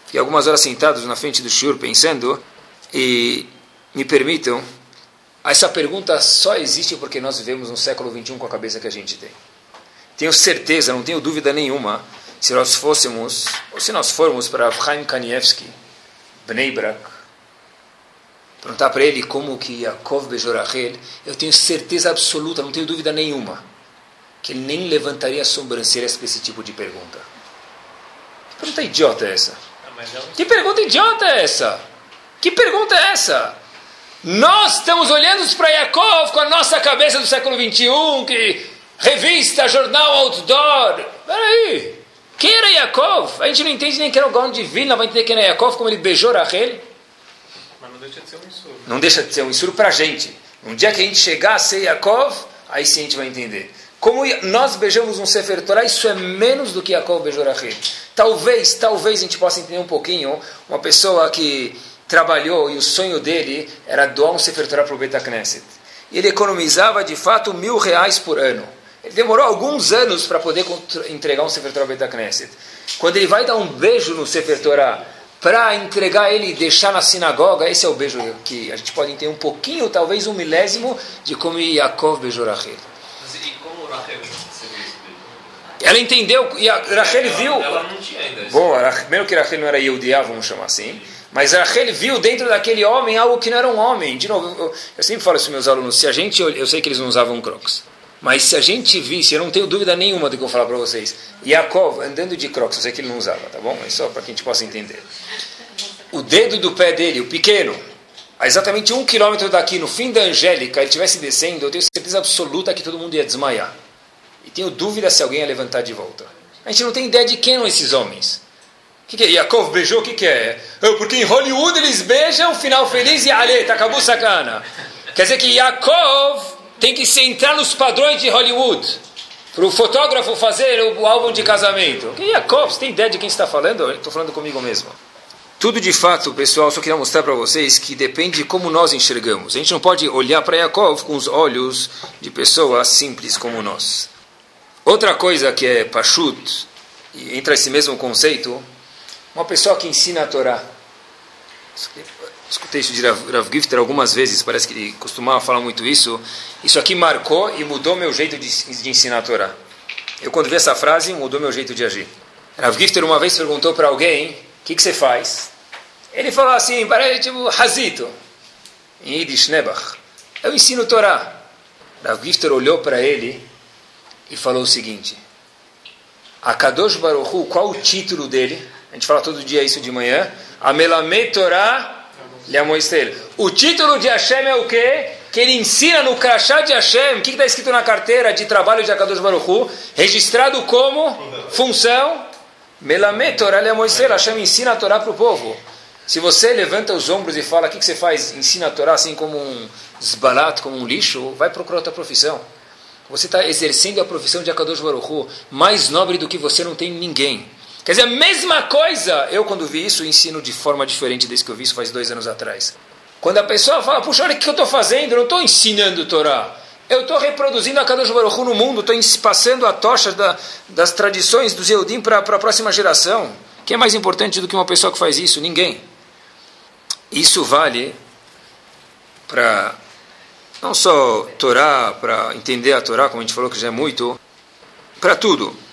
fiquei algumas horas sentados na frente do Shiur pensando, e me permitam essa pergunta só existe porque nós vivemos no século XXI com a cabeça que a gente tem. Tenho certeza, não tenho dúvida nenhuma, se nós fôssemos, ou se nós formos para Chaim Kanievski, Bnei Brak, perguntar para ele como que Yaakov beijou Rachel, eu tenho certeza absoluta, não tenho dúvida nenhuma, que ele nem levantaria as sobrancelhas para esse tipo de pergunta. Que pergunta idiota é essa? Ah, que pergunta idiota é essa? Que pergunta é essa? Nós estamos olhando para Yaakov com a nossa cabeça do século 21, que revista, jornal, outdoor. Peraí, quem era Yaakov? A gente não entende nem quem era o Gaon divino, vai entender quem era Yaakov, como ele beijou Rachel. Mas não deixa de ser um insuro. Não deixa de ser um insuro para a gente. Um dia que a gente chegar a ser Yaakov, aí sim a gente vai entender. Como nós beijamos um Sefer Torah, isso é menos do que Yaakov beijou Rachel. Talvez, talvez a gente possa entender um pouquinho uma pessoa que trabalhou e o sonho dele era doar um Sefer Torah para o Beta Knesset. e ele economizava de fato mil reais por ano. Ele demorou alguns anos para poder entregar um Sefer Torah Beit Knesset. Quando ele vai dar um beijo no Sefer Torah para entregar ele e deixar na sinagoga, esse é o beijo que a gente pode entender um pouquinho, talvez um milésimo, de como Yaakov beijou Rachel. Mas e como Rachel Ela entendeu, e a Rachel viu... Ela não tinha ainda. Bom, primeiro que Rachel não era Yehudiá, vamos chamar assim, mas Rachel viu dentro daquele homem algo que não era um homem. De novo, eu, eu sempre falo isso para meus alunos, se a gente, eu sei que eles não usavam crocs, mas se a gente visse, eu não tenho dúvida nenhuma do que eu vou falar para vocês, Yaakov andando de crocs, eu sei que ele não usava, tá bom? Mas só para que a gente possa entender. O dedo do pé dele, o pequeno, a exatamente um quilômetro daqui, no fim da Angélica, ele estivesse descendo, eu tenho certeza absoluta que todo mundo ia desmaiar. E tenho dúvida se alguém ia levantar de volta. A gente não tem ideia de quem são esses homens. O que, que é? Yaakov beijou? O que, que é? Porque em Hollywood eles beijam, final feliz e ale, acabou sacana. Quer dizer que Yaakov tem que se entrar nos padrões de Hollywood. Para o fotógrafo fazer o álbum de casamento. Que Jacob, você tem ideia de quem está falando? Estou falando comigo mesmo. Tudo de fato, pessoal, só queria mostrar para vocês que depende de como nós enxergamos. A gente não pode olhar para Jacob com os olhos de pessoas simples como nós. Outra coisa que é Pashut, e entra esse mesmo conceito, uma pessoa que ensina a Torá. Escutei isso de Rav, Rav Gifter algumas vezes, parece que ele costumava falar muito isso. Isso aqui marcou e mudou meu jeito de, de ensinar a Torá. Eu, quando vi essa frase, mudou meu jeito de agir. Rav Gifter uma vez perguntou para alguém: O que, que você faz? Ele falou assim: parece tipo Hazito, em Yiddish Nebach. Eu ensino Torá. Rav Gifter olhou para ele e falou o seguinte: A Kadosh Baruch Hu, qual o título dele? A gente fala todo dia isso de manhã. Amelamet Torah o título de Hashem é o quê? Que ele ensina no crachá de Hashem. O que está escrito na carteira de trabalho de Akadosh Baruch Hu? Registrado como função. Melamet Torah Moisés. Hashem ensina a Torá para o povo. Se você levanta os ombros e fala, o que, que você faz? Ensina a Torá assim como um zbalat, como um lixo, vai procurar outra profissão. Você está exercendo a profissão de Akadosh Baruch Hu. Mais nobre do que você não tem ninguém. Quer dizer, a mesma coisa, eu quando vi isso, ensino de forma diferente desde que eu vi isso faz dois anos atrás. Quando a pessoa fala, puxa, olha o que eu estou fazendo, eu não estou ensinando Torá. Eu estou reproduzindo a Kadosh Baruch no mundo, estou passando a tocha da, das tradições dos Yehudim para a próxima geração. Quem é mais importante do que uma pessoa que faz isso? Ninguém. Isso vale para não só Torá, para entender a Torá, como a gente falou que já é muito, para tudo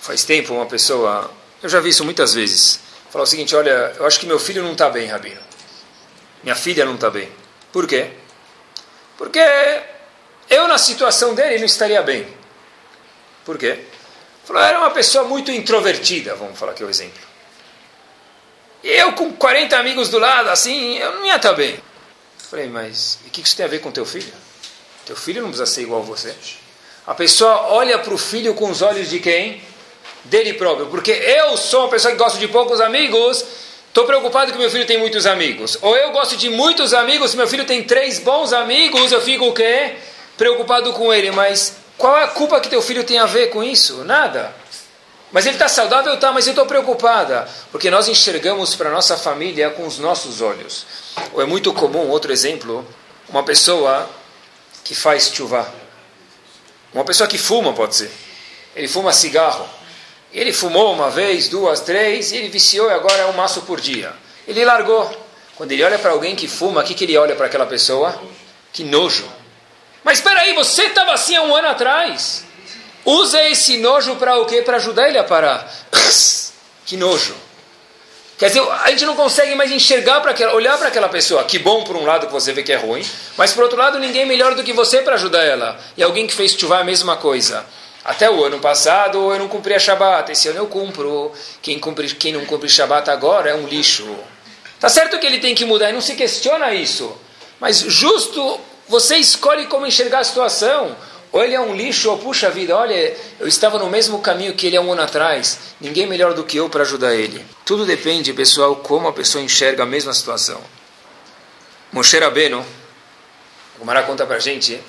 faz tempo uma pessoa, eu já vi isso muitas vezes, falar o seguinte, olha, eu acho que meu filho não está bem, Rabino. Minha filha não está bem. Por quê? Porque eu na situação dele não estaria bem. Por quê? Falou, era uma pessoa muito introvertida, vamos falar aqui o exemplo. E eu com 40 amigos do lado, assim, eu não ia estar tá bem. Falei, mas o que isso tem a ver com teu filho? Teu filho não precisa ser igual a você. A pessoa olha para o filho com os olhos de quem? Dele próprio. Porque eu sou uma pessoa que gosta de poucos amigos, estou preocupado que meu filho tem muitos amigos. Ou eu gosto de muitos amigos, meu filho tem três bons amigos, eu fico o quê? Preocupado com ele. Mas qual é a culpa que teu filho tem a ver com isso? Nada. Mas ele está saudável? Tá, mas eu estou preocupada. Porque nós enxergamos para nossa família com os nossos olhos. Ou é muito comum, outro exemplo, uma pessoa que faz chuva. Uma pessoa que fuma, pode ser. Ele fuma cigarro. Ele fumou uma vez, duas, três, e ele viciou e agora é um maço por dia. Ele largou. Quando ele olha para alguém que fuma, o que, que ele olha para aquela pessoa? Que nojo. Mas espera aí, você estava assim há um ano atrás. Usa esse nojo para o quê? Para ajudar ele a parar. que nojo. Quer dizer, a gente não consegue mais enxergar para aquela, olhar para aquela pessoa. Que bom por um lado que você vê que é ruim, mas por outro lado ninguém melhor do que você para ajudar ela. E alguém que fez chuva a mesma coisa. Até o ano passado eu não cumpria Shabat, esse ano eu cumpro. Quem, cumpre, quem não cumpre Shabat agora é um lixo. Tá certo que ele tem que mudar e não se questiona isso. Mas justo você escolhe como enxergar a situação. Ou ele é um lixo, ou puxa vida, olha, eu estava no mesmo caminho que ele há um ano atrás. Ninguém melhor do que eu para ajudar ele. Tudo depende, pessoal, como a pessoa enxerga a mesma situação. Moshe Rabbeinu, o Mará conta para gente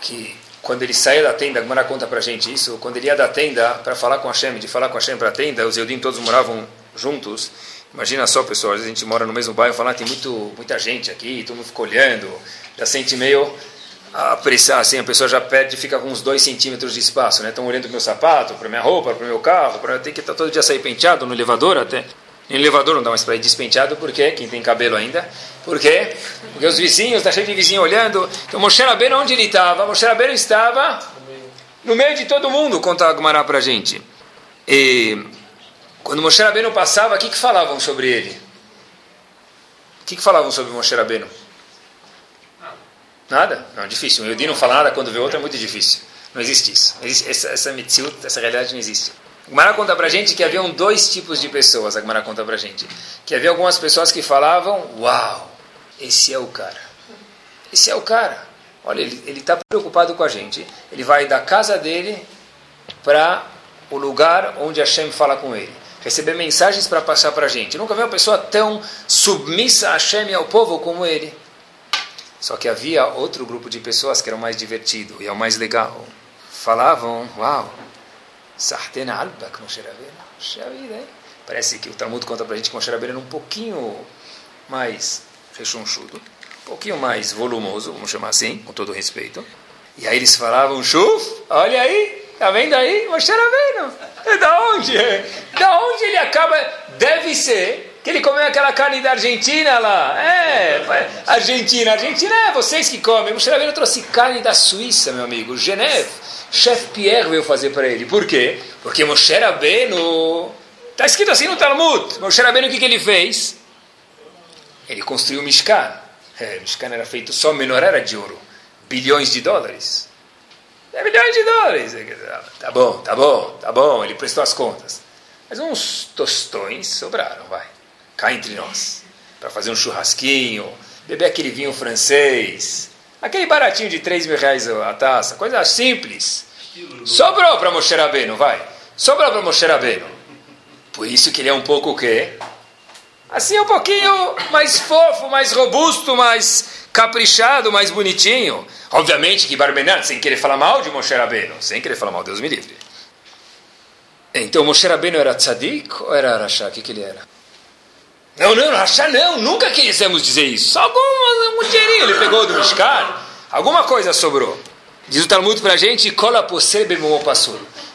que quando ele saía da tenda, a conta para gente isso, quando ele ia da tenda para falar com Hashem, de falar com Hashem para a tenda, os Eudim todos moravam juntos. Imagina só, pessoal, a gente mora no mesmo bairro, falar ah, tem muito, muita gente aqui, todo mundo fica olhando, já sente meio a pressão, assim, a pessoa já perde fica com uns dois centímetros de espaço, né? Estão olhando para meu sapato, para minha roupa, para meu carro, para ter que estar todo dia sair penteado no elevador até. No elevador não dá mais para ir despenteado, por quê? Quem tem cabelo ainda. Por quê? Porque os vizinhos, está cheio de vizinho olhando. Então Moshe Rabbeinu, onde ele estava? Moshe Rabbeinu estava no meio de todo mundo, conta a Gumará para a gente. E quando Moshe Rabbeinu passava, o que, que falavam sobre ele? O que, que falavam sobre Moshe Rabbeinu? Nada? Não, difícil. Um Yudi não fala nada quando vê outro é muito difícil. Não existe isso. Essa, essa essa realidade não existe. A Gemara conta pra gente que haviam dois tipos de pessoas, a Gemara conta pra gente. Que havia algumas pessoas que falavam, uau, esse é o cara. Esse é o cara. Olha, ele está preocupado com a gente. Ele vai da casa dele para o lugar onde Hashem fala com ele. Receber mensagens para passar para a gente. Nunca vi uma pessoa tão submissa a Hashem e ao povo como ele. Só que havia outro grupo de pessoas que eram mais divertido e é o mais legal. Falavam, uau, Sartena Albak Moshe Rabbeinu. Parece que o Talmud conta para a gente que Moshe Rabbeinu era um pouquinho mais rechonchudo, um pouquinho mais volumoso, vamos chamar assim, com todo respeito. E aí eles falavam, Shuf, olha aí, tá vendo aí? Moshe Rabbeinu. É da onde? Da onde ele acaba? Deve ser que ele comeu aquela carne da Argentina lá. É, Argentina. Argentina é vocês que comem. Moshe Rabbeinu trouxe carne da Suíça, meu amigo, Geneve. Chef Pierre veio fazer para ele. Por quê? Porque Moshe Rabbeinu... Está escrito assim no Talmud. Moshe Rabbeinu, o que, que ele fez? Ele construiu o Mishkan. É, o Mishkan era feito só, menor era de ouro. Bilhões de dólares. É bilhões de dólares. Tá bom, tá bom, tá bom. Ele prestou as contas. Mas uns tostões sobraram, vai. Cá entre nós. Para fazer um churrasquinho, beber aquele vinho francês, Aquele baratinho de 3 mil reais a taça, coisa simples. Sobrou para Moshe Rabbeinu, vai. Sobrou para Moshe Rabbeinu. Por isso que ele é um pouco o quê? Assim um pouquinho mais fofo, mais robusto, mais caprichado, mais bonitinho. Obviamente que Barbenat, sem querer falar mal de Moshe Rabbeinu, sem querer falar mal, Deus me livre. Então Moshe Rabbeinu era tzadik ou era Arashá? O que, que ele era? Não, não, Rachá não, nunca quisemos dizer isso. Só algum um dinheirinho ele pegou do Mishkan, alguma coisa sobrou. Diz o Talmud para a gente, cola.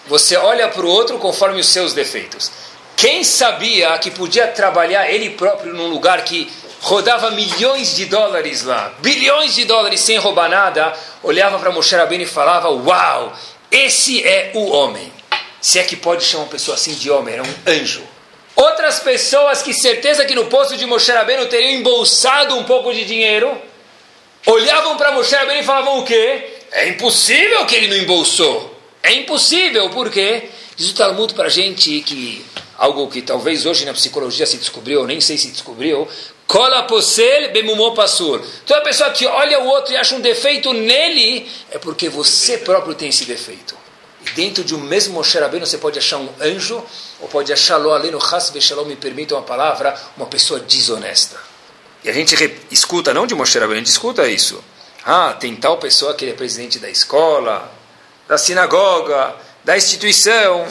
Você olha para o outro conforme os seus defeitos. Quem sabia que podia trabalhar ele próprio num lugar que rodava milhões de dólares lá, bilhões de dólares sem roubar nada, olhava para Moshe Rabbeinu e falava, uau, esse é o homem. Se é que pode chamar uma pessoa assim de homem, era um anjo. Outras pessoas que certeza que no posto de Moshe Rabbeinu teriam embolsado um pouco de dinheiro, olhavam para Moshe Rabbeinu e falavam o quê? É impossível que ele não embolsou. É impossível, por quê? Diz o Talmud para a gente que algo que talvez hoje na psicologia se descobriu, nem sei se descobriu, Cola posel bemumô passur. Toda pessoa que olha o outro e acha um defeito nele, é porque você próprio tem esse defeito. E dentro de um mesmo Moshe Rabbeinu você pode achar um anjo, ou pode achar lo aleno has shalom, me permita uma palavra, uma pessoa desonesta. E a gente escuta, não de Moshe Rabbeinu, a gente escuta isso. Ah, tem tal pessoa que ele é presidente da escola, da sinagoga, da instituição.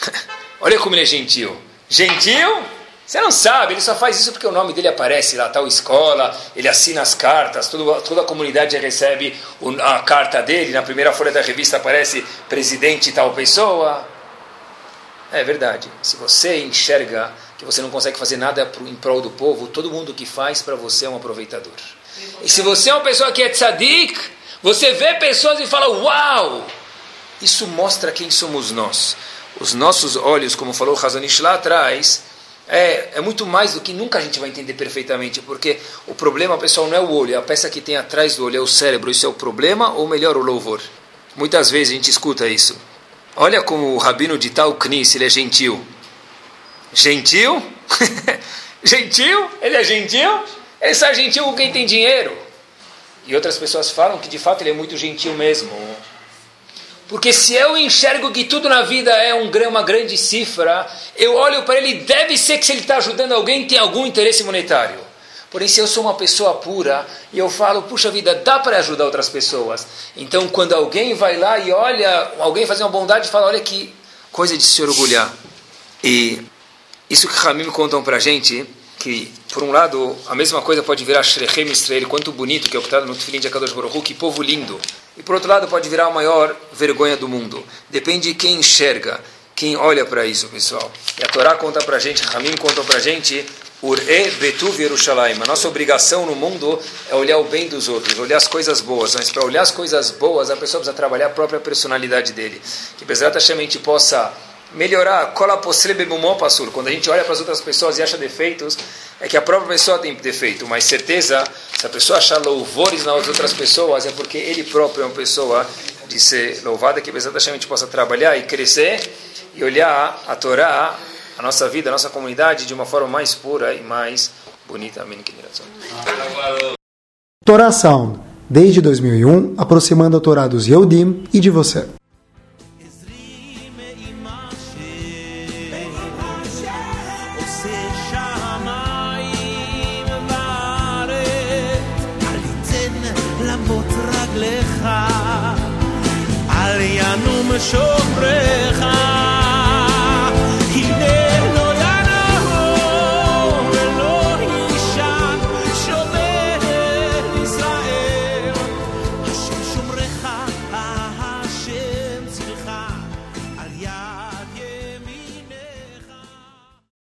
Olha como ele é gentil. Gentil? Você não sabe, ele só faz isso porque o nome dele aparece lá, tal escola, ele assina as cartas, toda, toda a comunidade recebe a carta dele, na primeira folha da revista aparece presidente tal pessoa. É verdade. Se você enxerga que você não consegue fazer nada em prol do povo, todo mundo que faz para você é um aproveitador. E se você é uma pessoa que é tzadik, você vê pessoas e fala, uau! Isso mostra quem somos nós. Os nossos olhos, como falou Hazanish lá atrás, é, é muito mais do que nunca a gente vai entender perfeitamente, porque o problema, pessoal, não é o olho, é a peça que tem atrás do olho, é o cérebro. Isso é o problema ou melhor, o louvor? Muitas vezes a gente escuta isso. Olha como o rabino de tal Knis, ele é gentil. Gentil? gentil? Ele é gentil? Ele só é gentil com quem tem dinheiro. E outras pessoas falam que de fato ele é muito gentil mesmo. Porque se eu enxergo que tudo na vida é um, uma grande cifra, eu olho para ele, deve ser que se ele está ajudando alguém, tem algum interesse monetário. Porém, se eu sou uma pessoa pura e eu falo, puxa vida, dá para ajudar outras pessoas. Então, quando alguém vai lá e olha, alguém faz uma bondade e fala, olha que coisa de se orgulhar. E isso que Ramim contam para gente, que por um lado, a mesma coisa pode virar Shrechem Israel, quanto bonito que é o que está no Tefilin de Akadosh Baruch que povo lindo. E por outro lado, pode virar a maior vergonha do mundo. Depende de quem enxerga, quem olha para isso, pessoal. E a Torá conta para gente, Ramim conta para a gente, Ur-e Betuv Yerushalayim. A nossa obrigação no mundo é olhar o bem dos outros, olhar as coisas boas. Mas para olhar as coisas boas, a pessoa precisa trabalhar a própria personalidade dele. Que Bezerra a gente possa melhorar, quando a gente olha para as outras pessoas e acha defeitos, é que a própria pessoa tem defeito, mas certeza, se a pessoa achar louvores nas outras pessoas, é porque ele próprio é uma pessoa de ser louvada, que exatamente a gente possa trabalhar e crescer e olhar a Torá, a nossa vida, a nossa comunidade de uma forma mais pura e mais bonita. Amém. Torá Sound, desde 2001, aproximando a Torá dos Yehudim e de você. ינום שומרך